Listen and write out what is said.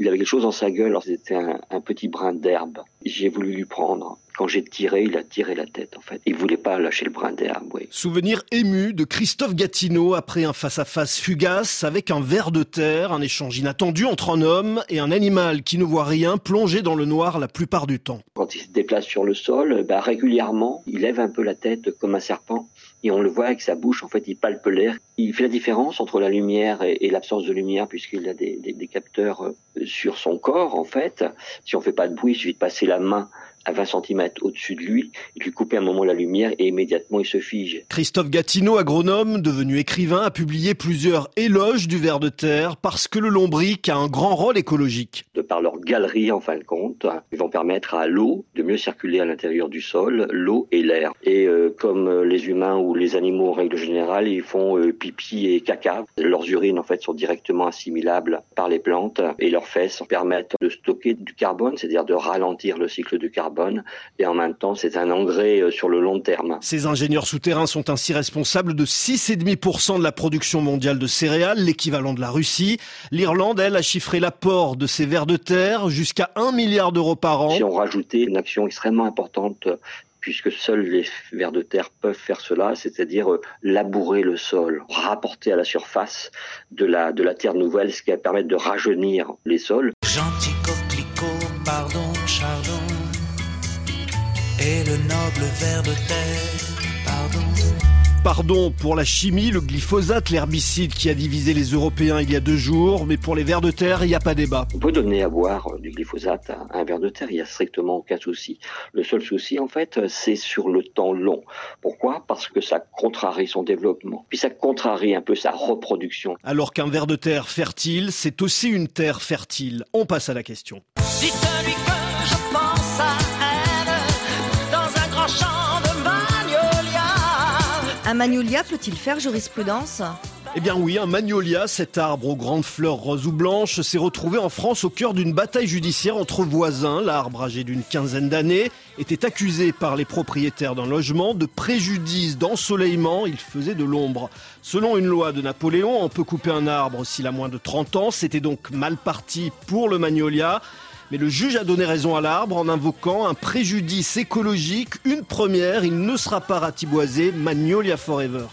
Il avait quelque chose dans sa gueule, c'était un, un petit brin d'herbe. J'ai voulu lui prendre. Quand j'ai tiré, il a tiré la tête en fait. Il voulait pas lâcher le brin d'herbe. Oui. Souvenir ému de Christophe Gatineau après un face-à-face fugace avec un ver de terre, un échange inattendu entre un homme et un animal qui ne voit rien, plongé dans le noir la plupart du temps. Quand il se déplace sur le sol, bah, régulièrement, il lève un peu la tête comme un serpent et on le voit avec sa bouche, en fait, il palpe l'air. Il fait la différence entre la lumière et, l'absence de lumière puisqu'il a des, des, des, capteurs euh, sur son corps, en fait. Si on fait pas de bruit, il suffit de passer la main à 20 cm au-dessus de lui, il lui coupait un moment la lumière et immédiatement il se fige. Christophe Gatineau, agronome, devenu écrivain, a publié plusieurs éloges du ver de terre parce que le lombric a un grand rôle écologique. De par leur galerie, en fin de compte, ils vont permettre à l'eau de mieux circuler à l'intérieur du sol, l'eau et l'air. Et euh, comme les humains ou les animaux en règle générale, ils font euh, pipi et caca. Leurs urines, en fait, sont directement assimilables par les plantes et leurs fesses permettent de stocker du carbone, c'est-à-dire de ralentir le cycle du carbone et en même temps c'est un engrais euh, sur le long terme. Ces ingénieurs souterrains sont ainsi responsables de 6,5% de la production mondiale de céréales, l'équivalent de la Russie. L'Irlande, elle, a chiffré l'apport de ces vers de terre jusqu'à 1 milliard d'euros par an. Si on rajoutait une action extrêmement importante puisque seuls les vers de terre peuvent faire cela, c'est-à-dire euh, labourer le sol, rapporter à la surface de la, de la terre nouvelle, ce qui va permettre de rajeunir les sols. Gentil coquelicot, pardon, et le noble ver de terre. Pardon. Pardon pour la chimie, le glyphosate, l'herbicide qui a divisé les Européens il y a deux jours, mais pour les vers de terre, il n'y a pas débat. On peut donner à boire du glyphosate à un ver de terre, il n'y a strictement aucun souci. Le seul souci, en fait, c'est sur le temps long. Pourquoi? Parce que ça contrarie son développement, puis ça contrarie un peu sa reproduction. Alors qu'un ver de terre fertile, c'est aussi une terre fertile. On passe à la question. Dites-lui que je pense à elle Un magnolia peut-il faire jurisprudence Eh bien oui, un magnolia, cet arbre aux grandes fleurs roses ou blanches, s'est retrouvé en France au cœur d'une bataille judiciaire entre voisins. L'arbre, âgé d'une quinzaine d'années, était accusé par les propriétaires d'un logement de préjudice d'ensoleillement. Il faisait de l'ombre. Selon une loi de Napoléon, on peut couper un arbre s'il a moins de 30 ans. C'était donc mal parti pour le magnolia. Mais le juge a donné raison à l'arbre en invoquant un préjudice écologique. Une première, il ne sera pas ratiboisé. Magnolia Forever.